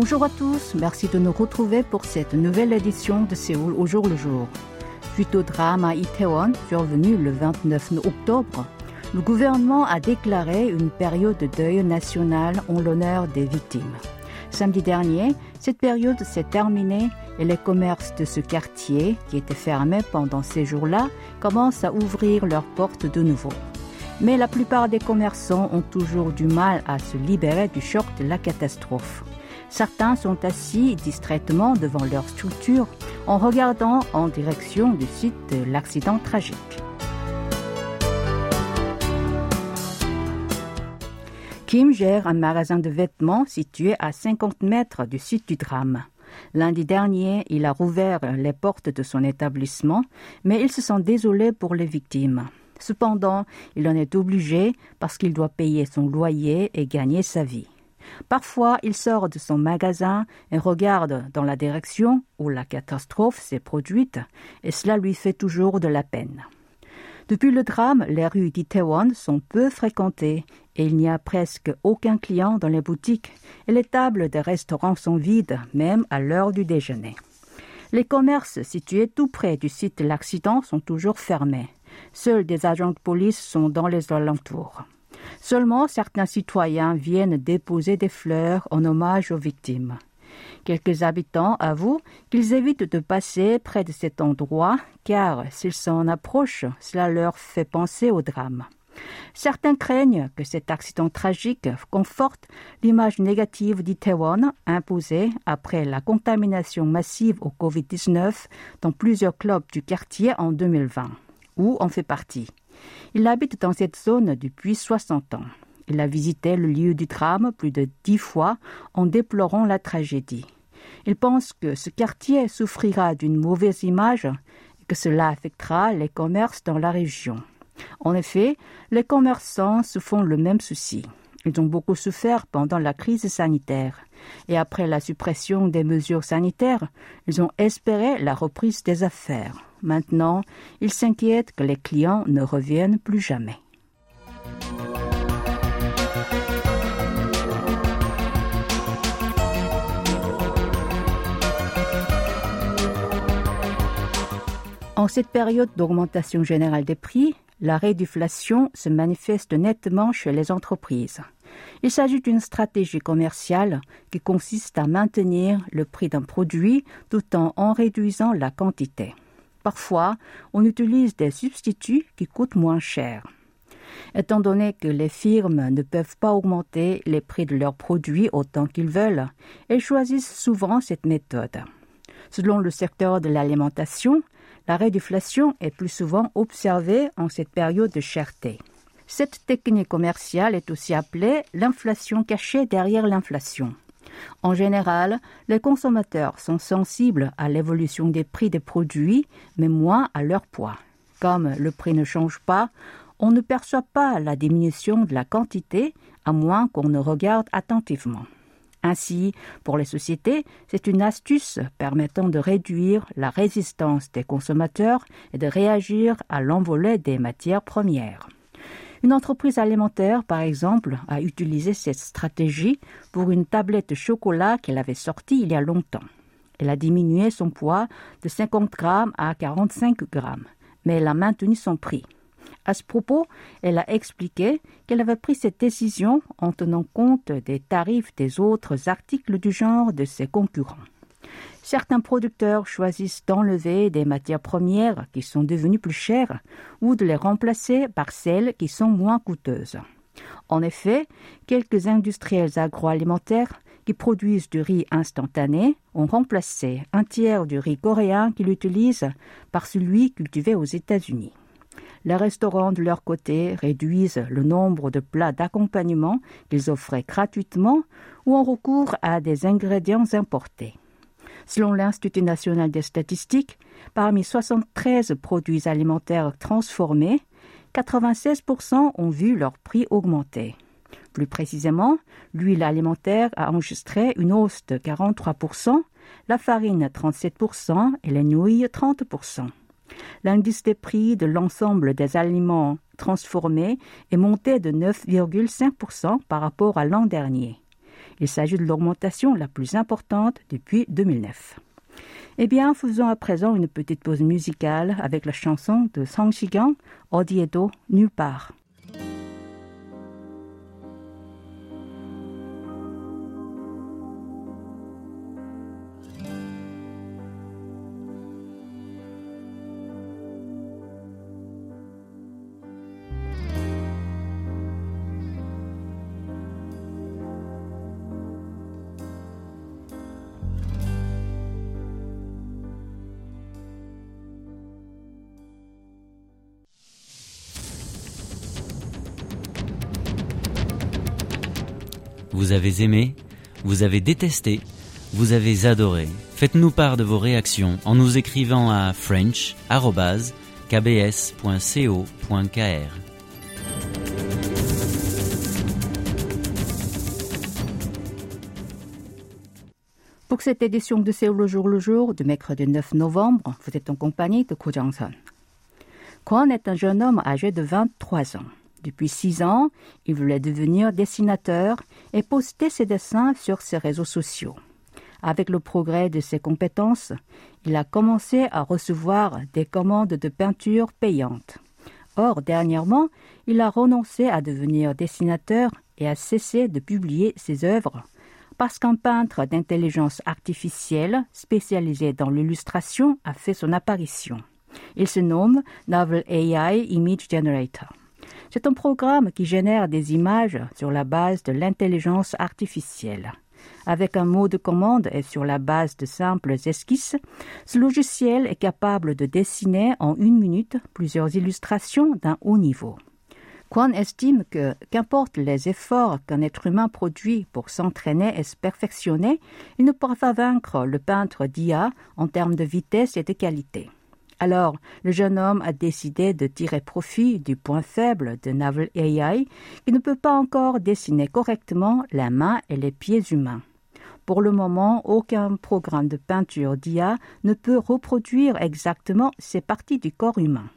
Bonjour à tous, merci de nous retrouver pour cette nouvelle édition de Séoul au jour le jour. Suite au drame à Itaewon, survenu le 29 octobre, le gouvernement a déclaré une période de deuil national en l'honneur des victimes. Samedi dernier, cette période s'est terminée et les commerces de ce quartier, qui étaient fermés pendant ces jours-là, commencent à ouvrir leurs portes de nouveau. Mais la plupart des commerçants ont toujours du mal à se libérer du choc de la catastrophe. Certains sont assis distraitement devant leur structure en regardant en direction du site de l'accident tragique. Kim gère un magasin de vêtements situé à 50 mètres du site du drame. Lundi dernier, il a rouvert les portes de son établissement, mais il se sent désolé pour les victimes. Cependant, il en est obligé parce qu'il doit payer son loyer et gagner sa vie. Parfois, il sort de son magasin et regarde dans la direction où la catastrophe s'est produite, et cela lui fait toujours de la peine. Depuis le drame, les rues d'Itaewon sont peu fréquentées et il n'y a presque aucun client dans les boutiques et les tables des restaurants sont vides, même à l'heure du déjeuner. Les commerces situés tout près du site de l'accident sont toujours fermés. Seuls des agents de police sont dans les alentours. Seulement certains citoyens viennent déposer des fleurs en hommage aux victimes. Quelques habitants avouent qu'ils évitent de passer près de cet endroit car s'ils s'en approchent, cela leur fait penser au drame. Certains craignent que cet accident tragique conforte l'image négative d'Itaewon imposée après la contamination massive au Covid-19 dans plusieurs clubs du quartier en 2020, où on fait partie? Il habite dans cette zone depuis 60 ans. Il a visité le lieu du drame plus de dix fois en déplorant la tragédie. Il pense que ce quartier souffrira d'une mauvaise image et que cela affectera les commerces dans la région. En effet, les commerçants se font le même souci. Ils ont beaucoup souffert pendant la crise sanitaire. Et après la suppression des mesures sanitaires, ils ont espéré la reprise des affaires. Maintenant, ils s'inquiètent que les clients ne reviennent plus jamais. En cette période d'augmentation générale des prix, la réduflation se manifeste nettement chez les entreprises. Il s'agit d'une stratégie commerciale qui consiste à maintenir le prix d'un produit tout en en réduisant la quantité. Parfois, on utilise des substituts qui coûtent moins cher. Étant donné que les firmes ne peuvent pas augmenter les prix de leurs produits autant qu'ils veulent, elles choisissent souvent cette méthode. Selon le secteur de l'alimentation, la réduflation est plus souvent observée en cette période de cherté. Cette technique commerciale est aussi appelée l'inflation cachée derrière l'inflation. En général, les consommateurs sont sensibles à l'évolution des prix des produits, mais moins à leur poids. Comme le prix ne change pas, on ne perçoit pas la diminution de la quantité, à moins qu'on ne regarde attentivement. Ainsi, pour les sociétés, c'est une astuce permettant de réduire la résistance des consommateurs et de réagir à l'envolée des matières premières. Une entreprise alimentaire, par exemple, a utilisé cette stratégie pour une tablette de chocolat qu'elle avait sortie il y a longtemps. Elle a diminué son poids de 50 grammes à 45 grammes, mais elle a maintenu son prix. À ce propos, elle a expliqué qu'elle avait pris cette décision en tenant compte des tarifs des autres articles du genre de ses concurrents. Certains producteurs choisissent d'enlever des matières premières qui sont devenues plus chères ou de les remplacer par celles qui sont moins coûteuses. En effet, quelques industriels agroalimentaires qui produisent du riz instantané ont remplacé un tiers du riz coréen qu'ils utilisent par celui cultivé aux États-Unis. Les restaurants de leur côté réduisent le nombre de plats d'accompagnement qu'ils offraient gratuitement ou ont recours à des ingrédients importés. Selon l'Institut national des statistiques, parmi 73 produits alimentaires transformés, 96% ont vu leur prix augmenter. Plus précisément, l'huile alimentaire a enregistré une hausse de 43%, la farine 37% et les nouilles 30%. L'indice des prix de l'ensemble des aliments transformés est monté de 9,5% par rapport à l'an dernier. Il s'agit de l'augmentation la plus importante depuis 2009. Eh bien, faisons à présent une petite pause musicale avec la chanson de Song Shigang, Odiedo, nulle part. Vous avez aimé, vous avez détesté, vous avez adoré. Faites-nous part de vos réactions en nous écrivant à french.kbs.co.kr. Pour cette édition de Séoul le jour le jour du mercredi 9 novembre, vous êtes en compagnie de Ko Jang-son. Kwon est un jeune homme âgé de 23 ans. Depuis six ans, il voulait devenir dessinateur et poster ses dessins sur ses réseaux sociaux. Avec le progrès de ses compétences, il a commencé à recevoir des commandes de peinture payantes. Or, dernièrement, il a renoncé à devenir dessinateur et a cessé de publier ses œuvres parce qu'un peintre d'intelligence artificielle spécialisé dans l'illustration a fait son apparition. Il se nomme Novel AI Image Generator. C'est un programme qui génère des images sur la base de l'intelligence artificielle. Avec un mot de commande et sur la base de simples esquisses, ce logiciel est capable de dessiner en une minute plusieurs illustrations d'un haut niveau. Quan estime que, qu'importe les efforts qu'un être humain produit pour s'entraîner et se perfectionner, il ne pourra pas vaincre le peintre d'IA en termes de vitesse et de qualité. Alors, le jeune homme a décidé de tirer profit du point faible de Naval AI qui ne peut pas encore dessiner correctement la main et les pieds humains. Pour le moment, aucun programme de peinture d'IA ne peut reproduire exactement ces parties du corps humain.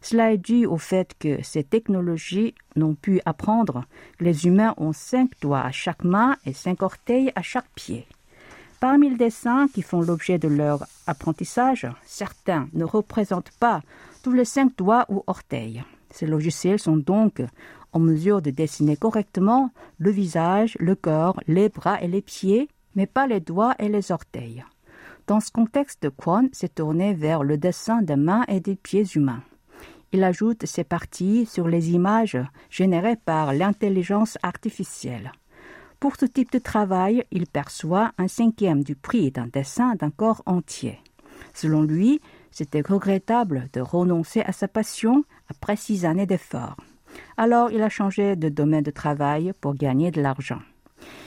Cela est dû au fait que ces technologies n'ont pu apprendre que les humains ont cinq doigts à chaque main et cinq orteils à chaque pied. Parmi les dessins qui font l'objet de leur apprentissage, certains ne représentent pas tous les cinq doigts ou orteils. Ces logiciels sont donc en mesure de dessiner correctement le visage, le corps, les bras et les pieds, mais pas les doigts et les orteils. Dans ce contexte, Kwon s'est tourné vers le dessin des mains et des pieds humains. Il ajoute ces parties sur les images générées par l'intelligence artificielle. Pour ce type de travail, il perçoit un cinquième du prix d'un dessin d'un corps entier. Selon lui, c'était regrettable de renoncer à sa passion après six années d'efforts. Alors il a changé de domaine de travail pour gagner de l'argent.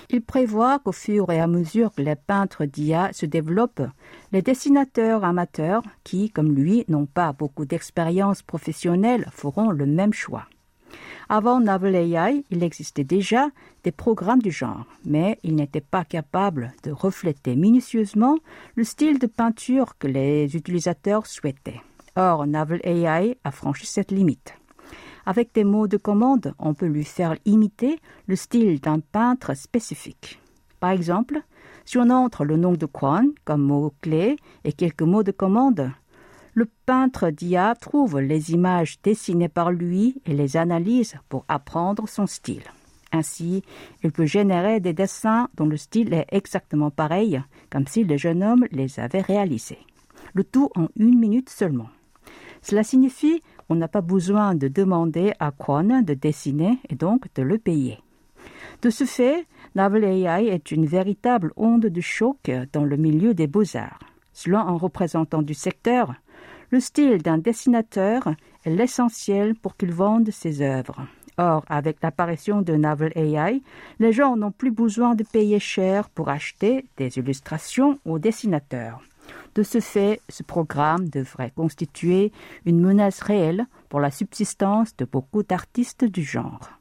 Il prévoit qu'au fur et à mesure que les peintres d'IA se développent, les dessinateurs amateurs qui, comme lui, n'ont pas beaucoup d'expérience professionnelle feront le même choix. Avant Naval AI, il existait déjà des programmes du genre, mais ils n'étaient pas capables de refléter minutieusement le style de peinture que les utilisateurs souhaitaient. Or, Naval AI a franchi cette limite. Avec des mots de commande, on peut lui faire imiter le style d'un peintre spécifique. Par exemple, si on entre le nom de Kwon comme mot-clé et quelques mots de commande, le peintre d'IA trouve les images dessinées par lui et les analyse pour apprendre son style. Ainsi, il peut générer des dessins dont le style est exactement pareil, comme si le jeune homme les avait réalisés. Le tout en une minute seulement. Cela signifie qu'on n'a pas besoin de demander à Kwon de dessiner et donc de le payer. De ce fait, Naval AI est une véritable onde de choc dans le milieu des beaux-arts. Selon un représentant du secteur, le style d'un dessinateur est l'essentiel pour qu'il vende ses œuvres. Or, avec l'apparition de Navel AI, les gens n'ont plus besoin de payer cher pour acheter des illustrations aux dessinateurs. De ce fait, ce programme devrait constituer une menace réelle pour la subsistance de beaucoup d'artistes du genre.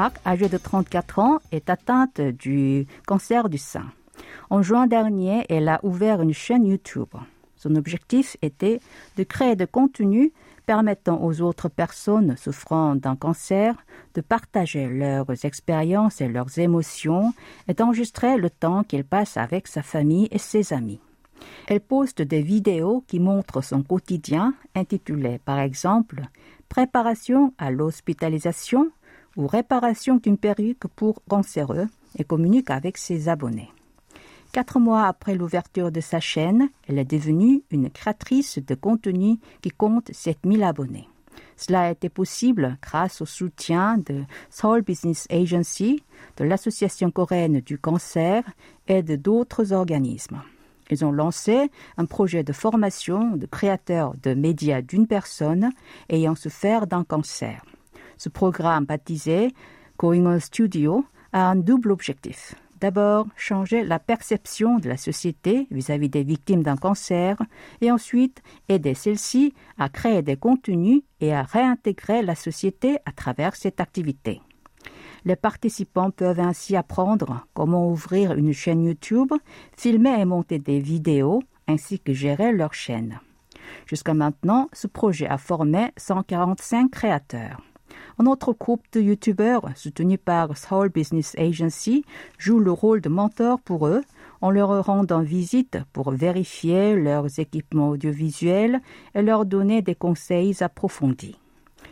Park, âgée de 34 ans, est atteinte du cancer du sein. En juin dernier, elle a ouvert une chaîne YouTube. Son objectif était de créer des contenus permettant aux autres personnes souffrant d'un cancer de partager leurs expériences et leurs émotions et d'enregistrer le temps qu'elle passe avec sa famille et ses amis. Elle poste des vidéos qui montrent son quotidien, intitulées par exemple Préparation à l'hospitalisation ou Réparation d'une perruque pour cancéreux et communique avec ses abonnés. Quatre mois après l'ouverture de sa chaîne, elle est devenue une créatrice de contenu qui compte 7000 abonnés. Cela a été possible grâce au soutien de Seoul Business Agency, de l'Association coréenne du cancer et d'autres organismes. Ils ont lancé un projet de formation de créateurs de médias d'une personne ayant souffert d'un cancer. Ce programme baptisé Going on Studio a un double objectif. D'abord, changer la perception de la société vis-à-vis des victimes d'un cancer et ensuite aider celles-ci à créer des contenus et à réintégrer la société à travers cette activité. Les participants peuvent ainsi apprendre comment ouvrir une chaîne YouTube, filmer et monter des vidéos, ainsi que gérer leur chaîne. Jusqu'à maintenant, ce projet a formé 145 créateurs. Un autre groupe de youtubeurs, soutenu par Seoul Business Agency, joue le rôle de mentor pour eux en leur rendant visite pour vérifier leurs équipements audiovisuels et leur donner des conseils approfondis.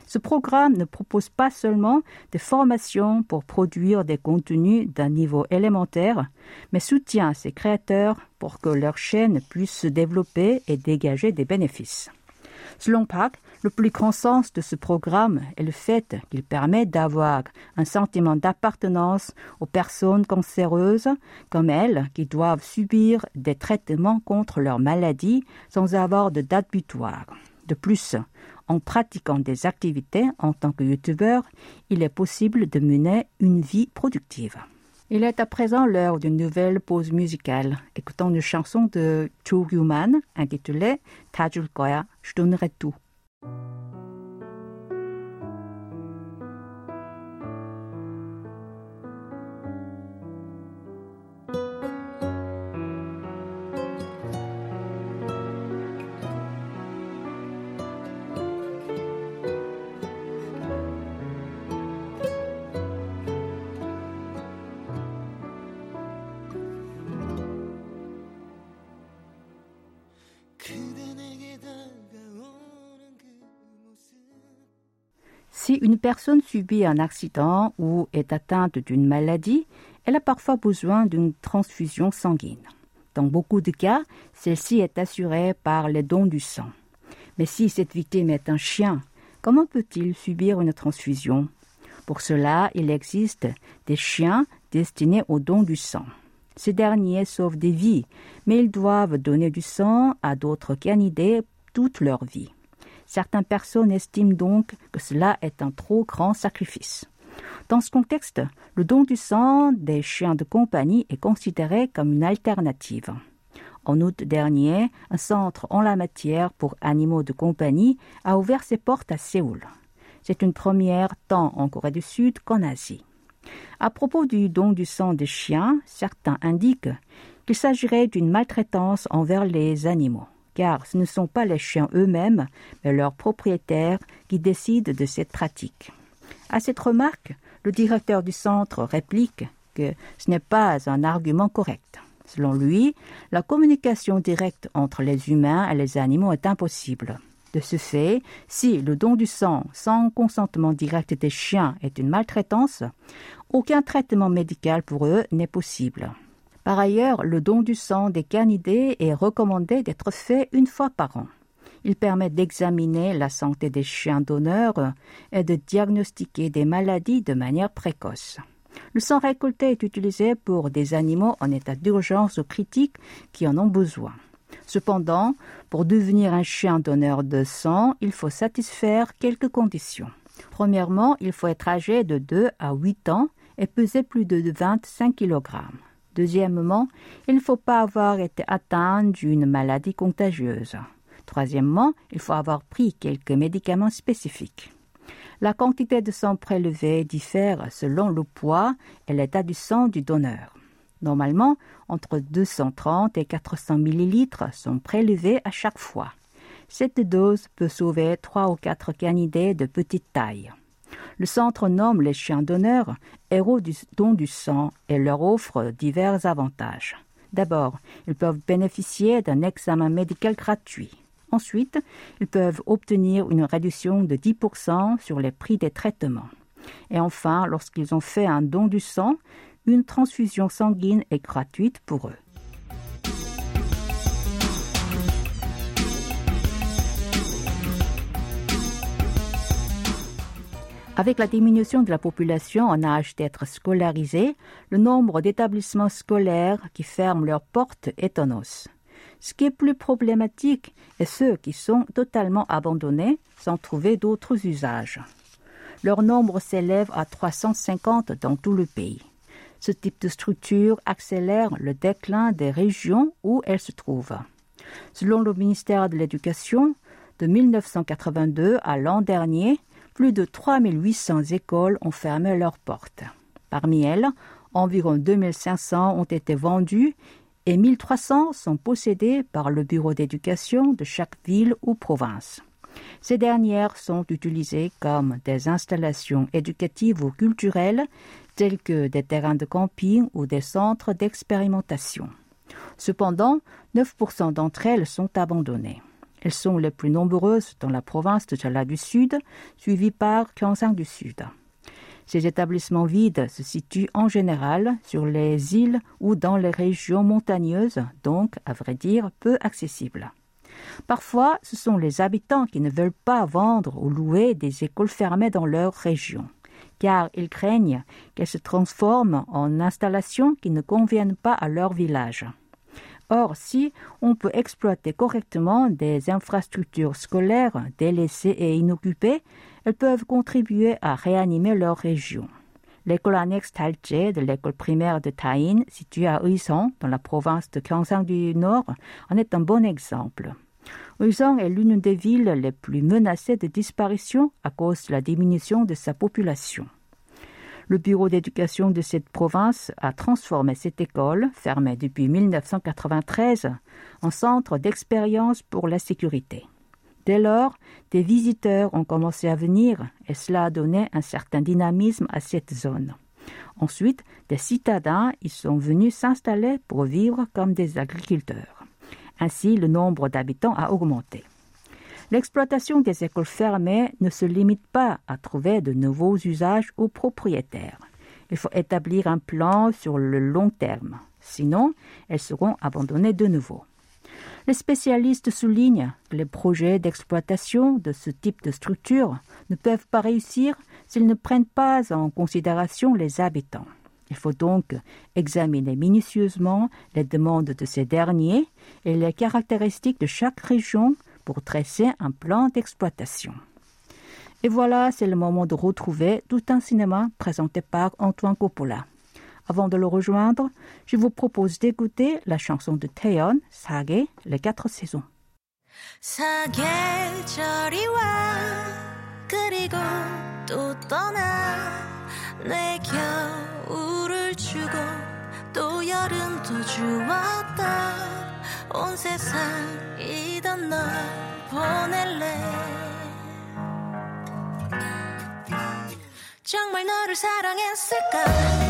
Ce programme ne propose pas seulement des formations pour produire des contenus d'un niveau élémentaire, mais soutient ses créateurs pour que leur chaîne puisse se développer et dégager des bénéfices. Selon Park, le plus grand sens de ce programme est le fait qu'il permet d'avoir un sentiment d'appartenance aux personnes cancéreuses comme elles qui doivent subir des traitements contre leur maladie sans avoir de date butoir. De plus, en pratiquant des activités en tant que youtubeur, il est possible de mener une vie productive. Il est à présent l'heure d'une nouvelle pause musicale. Écoutons une chanson de Cho Gyuman intitulée Tajul Koya, je donnerai tout. Personne subit un accident ou est atteinte d'une maladie, elle a parfois besoin d'une transfusion sanguine. Dans beaucoup de cas, celle-ci est assurée par les dons du sang. Mais si cette victime est un chien, comment peut-il subir une transfusion? Pour cela, il existe des chiens destinés aux dons du sang. Ces derniers sauvent des vies, mais ils doivent donner du sang à d'autres canidés toute leur vie. Certaines personnes estiment donc que cela est un trop grand sacrifice. Dans ce contexte, le don du sang des chiens de compagnie est considéré comme une alternative. En août dernier, un centre en la matière pour animaux de compagnie a ouvert ses portes à Séoul. C'est une première tant en Corée du Sud qu'en Asie. À propos du don du sang des chiens, certains indiquent qu'il s'agirait d'une maltraitance envers les animaux car ce ne sont pas les chiens eux-mêmes, mais leurs propriétaires qui décident de cette pratique. À cette remarque, le directeur du centre réplique que ce n'est pas un argument correct. Selon lui, la communication directe entre les humains et les animaux est impossible. De ce fait, si le don du sang sans consentement direct des chiens est une maltraitance, aucun traitement médical pour eux n'est possible. Par ailleurs, le don du sang des canidés est recommandé d'être fait une fois par an. Il permet d'examiner la santé des chiens donneurs et de diagnostiquer des maladies de manière précoce. Le sang récolté est utilisé pour des animaux en état d'urgence ou critique qui en ont besoin. Cependant, pour devenir un chien donneur de sang, il faut satisfaire quelques conditions. Premièrement, il faut être âgé de 2 à 8 ans et peser plus de 25 kg. Deuxièmement, il ne faut pas avoir été atteint d'une maladie contagieuse. Troisièmement, il faut avoir pris quelques médicaments spécifiques. La quantité de sang prélevé diffère selon le poids et l'état du sang du donneur. Normalement, entre 230 et 400 millilitres sont prélevés à chaque fois. Cette dose peut sauver trois ou quatre canidés de petite taille. Le centre nomme les chiens donneurs héros du don du sang et leur offre divers avantages. D'abord, ils peuvent bénéficier d'un examen médical gratuit. Ensuite, ils peuvent obtenir une réduction de 10% sur les prix des traitements. Et enfin, lorsqu'ils ont fait un don du sang, une transfusion sanguine est gratuite pour eux. Avec la diminution de la population en âge d'être scolarisée, le nombre d'établissements scolaires qui ferment leurs portes est en hausse. Ce qui est plus problématique est ceux qui sont totalement abandonnés sans trouver d'autres usages. Leur nombre s'élève à 350 dans tout le pays. Ce type de structure accélère le déclin des régions où elles se trouvent. Selon le ministère de l'Éducation, de 1982 à l'an dernier, plus de 3800 écoles ont fermé leurs portes. Parmi elles, environ 2500 ont été vendues et 1300 sont possédées par le bureau d'éducation de chaque ville ou province. Ces dernières sont utilisées comme des installations éducatives ou culturelles telles que des terrains de camping ou des centres d'expérimentation. Cependant, 9% d'entre elles sont abandonnées. Elles sont les plus nombreuses dans la province de Jala du Sud, suivies par Gyeongsang du Sud. Ces établissements vides se situent en général sur les îles ou dans les régions montagneuses, donc, à vrai dire, peu accessibles. Parfois, ce sont les habitants qui ne veulent pas vendre ou louer des écoles fermées dans leur région, car ils craignent qu'elles se transforment en installations qui ne conviennent pas à leur village. Or, si on peut exploiter correctement des infrastructures scolaires délaissées et inoccupées, elles peuvent contribuer à réanimer leur région. L'école annexe Talje de l'école primaire de Taïn, située à Uisong, dans la province de Gyeongsang du Nord, en est un bon exemple. Uisong est l'une des villes les plus menacées de disparition à cause de la diminution de sa population. Le bureau d'éducation de cette province a transformé cette école, fermée depuis 1993, en centre d'expérience pour la sécurité. Dès lors, des visiteurs ont commencé à venir et cela a donné un certain dynamisme à cette zone. Ensuite, des citadins y sont venus s'installer pour vivre comme des agriculteurs. Ainsi, le nombre d'habitants a augmenté. L'exploitation des écoles fermées ne se limite pas à trouver de nouveaux usages aux propriétaires. Il faut établir un plan sur le long terme. Sinon, elles seront abandonnées de nouveau. Les spécialistes soulignent que les projets d'exploitation de ce type de structure ne peuvent pas réussir s'ils ne prennent pas en considération les habitants. Il faut donc examiner minutieusement les demandes de ces derniers et les caractéristiques de chaque région pour tresser un plan d'exploitation. Et voilà, c'est le moment de retrouver tout un cinéma présenté par Antoine Coppola. Avant de le rejoindre, je vous propose d'écouter la chanson de Taeyeon, Sage, les quatre saisons. 온 세상이던 널 보낼래 정말 너를 사랑했을까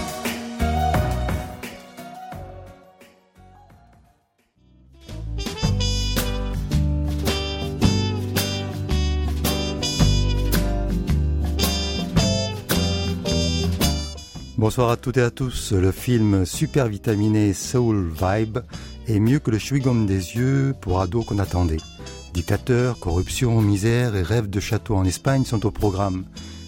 Bonsoir à toutes et à tous. Le film super vitaminé Soul Vibe est mieux que le chewing des yeux pour ados qu'on attendait. Dictateur, corruption, misère et rêves de château en Espagne sont au programme.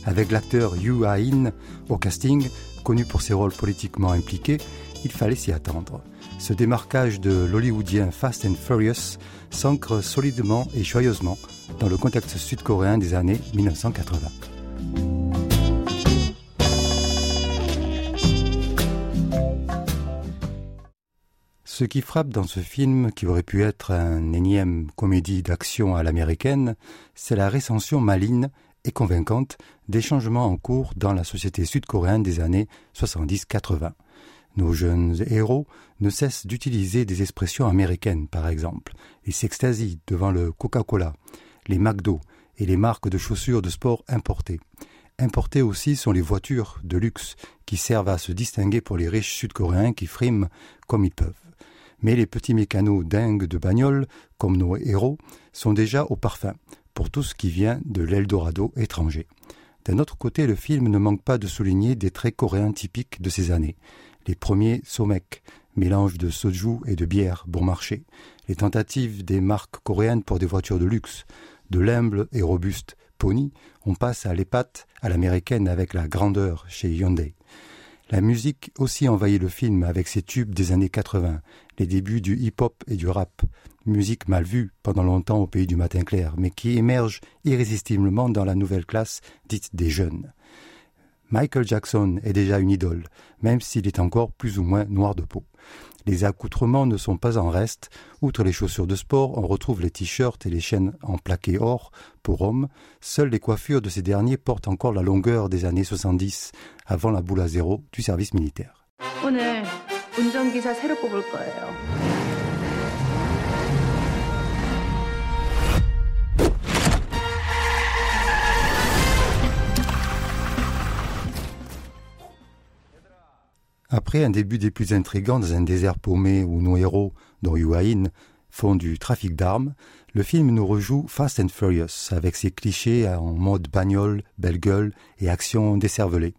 Avec l'acteur Yu Ah-in au casting, connu pour ses rôles politiquement impliqués, il fallait s'y attendre. Ce démarquage de l'hollywoodien Fast and Furious s'ancre solidement et joyeusement dans le contexte sud-coréen des années 1980. Ce qui frappe dans ce film, qui aurait pu être un énième comédie d'action à l'américaine, c'est la récension maligne et convaincante des changements en cours dans la société sud-coréenne des années 70-80. Nos jeunes héros ne cessent d'utiliser des expressions américaines, par exemple. Ils s'extasient devant le Coca-Cola, les McDo et les marques de chaussures de sport importées. Importées aussi sont les voitures de luxe qui servent à se distinguer pour les riches sud-coréens qui friment comme ils peuvent. Mais les petits mécanos dingues de bagnole, comme nos héros, sont déjà au parfum pour tout ce qui vient de l'Eldorado étranger. D'un autre côté, le film ne manque pas de souligner des traits coréens typiques de ces années. Les premiers somek, mélange de soju et de bière bon marché. Les tentatives des marques coréennes pour des voitures de luxe. De l'humble et robuste Pony, on passe à l'épate à l'américaine avec la grandeur chez Hyundai. La musique aussi envahit le film avec ses tubes des années 80, les débuts du hip-hop et du rap, musique mal vue pendant longtemps au pays du matin clair, mais qui émerge irrésistiblement dans la nouvelle classe dite des jeunes. Michael Jackson est déjà une idole, même s'il est encore plus ou moins noir de peau. Les accoutrements ne sont pas en reste. Outre les chaussures de sport, on retrouve les t-shirts et les chaînes en plaqué or pour hommes. Seules les coiffures de ces derniers portent encore la longueur des années 70, avant la boule à zéro du service militaire. Après un début des plus intrigants dans un désert paumé où nos héros, dont Yuain, font du trafic d'armes, le film nous rejoue Fast and Furious avec ses clichés en mode bagnole, belle gueule et action décervelée.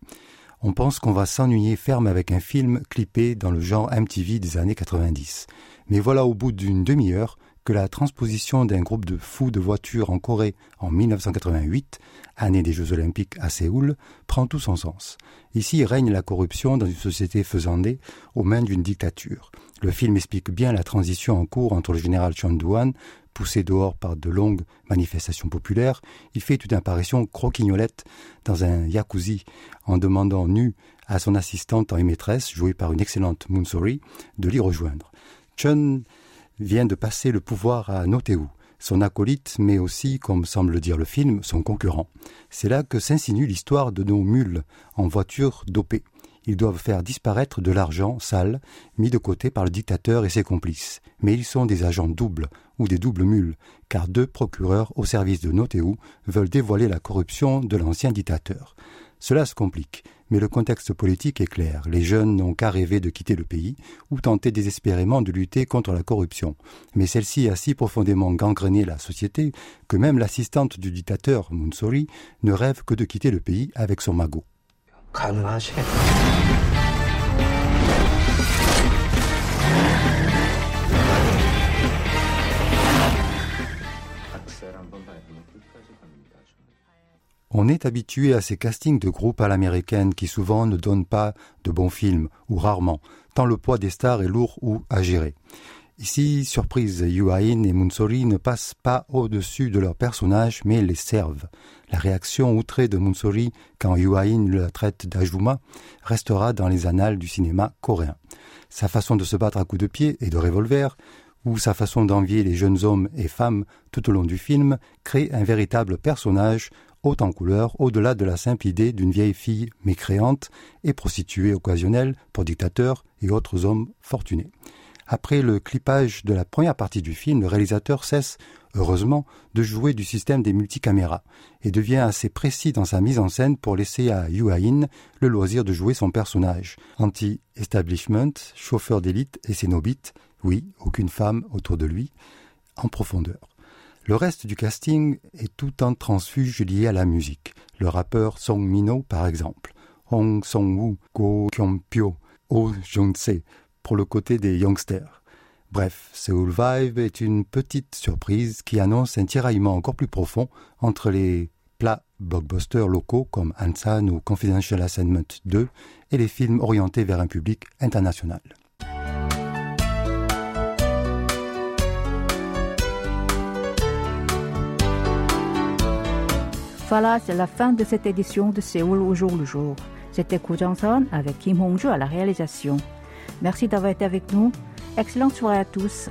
On pense qu'on va s'ennuyer ferme avec un film clippé dans le genre MTV des années 90. Mais voilà au bout d'une demi-heure que la transposition d'un groupe de fous de voitures en Corée en 1988, année des Jeux olympiques à Séoul, prend tout son sens. Ici règne la corruption dans une société faisandée aux mains d'une dictature. Le film explique bien la transition en cours entre le général Chon Duan, poussé dehors par de longues manifestations populaires, il fait une apparition croquignolette dans un jacuzzi en demandant nu à son assistante en maîtresse, jouée par une excellente Moonsori, de l'y rejoindre. Chun vient de passer le pouvoir à Noteu, son acolyte, mais aussi, comme semble dire le film, son concurrent. C'est là que s'insinue l'histoire de nos mules en voiture dopée. Ils doivent faire disparaître de l'argent sale mis de côté par le dictateur et ses complices. Mais ils sont des agents doubles ou des doubles mules, car deux procureurs au service de Noteu veulent dévoiler la corruption de l'ancien dictateur. Cela se complique, mais le contexte politique est clair. Les jeunes n'ont qu'à rêver de quitter le pays ou tenter désespérément de lutter contre la corruption. Mais celle-ci a si profondément gangréné la société que même l'assistante du dictateur, Munsori, ne rêve que de quitter le pays avec son magot. On est habitué à ces castings de groupes à l'américaine qui souvent ne donnent pas de bons films, ou rarement, tant le poids des stars est lourd ou à gérer. Ici, surprise, Yuain et Munsori ne passent pas au-dessus de leurs personnages, mais les servent. La réaction outrée de Munsori quand Yuain le traite d'Ajuma restera dans les annales du cinéma coréen. Sa façon de se battre à coups de pied et de revolver, ou sa façon d'envier les jeunes hommes et femmes tout au long du film, crée un véritable personnage haut en couleur, au-delà de la simple idée d'une vieille fille mécréante et prostituée occasionnelle pour dictateurs et autres hommes fortunés. Après le clipage de la première partie du film, le réalisateur cesse, heureusement, de jouer du système des multicaméras et devient assez précis dans sa mise en scène pour laisser à Yuain le loisir de jouer son personnage. Anti-establishment, chauffeur d'élite et cénobite, oui, aucune femme autour de lui, en profondeur. Le reste du casting est tout un transfuge lié à la musique. Le rappeur Song Mino, par exemple. Hong Song-woo, Go Kyung-pyo, Oh Jung-se, pour le côté des youngsters. Bref, Seoul Vibe est une petite surprise qui annonce un tiraillement encore plus profond entre les plats blockbusters locaux comme Ansan ou Confidential Assignment 2 et les films orientés vers un public international. Voilà, c'est la fin de cette édition de Séoul au jour le jour. C'était Ko Jong-son avec Kim Hong-ju à la réalisation. Merci d'avoir été avec nous. Excellente soirée à tous.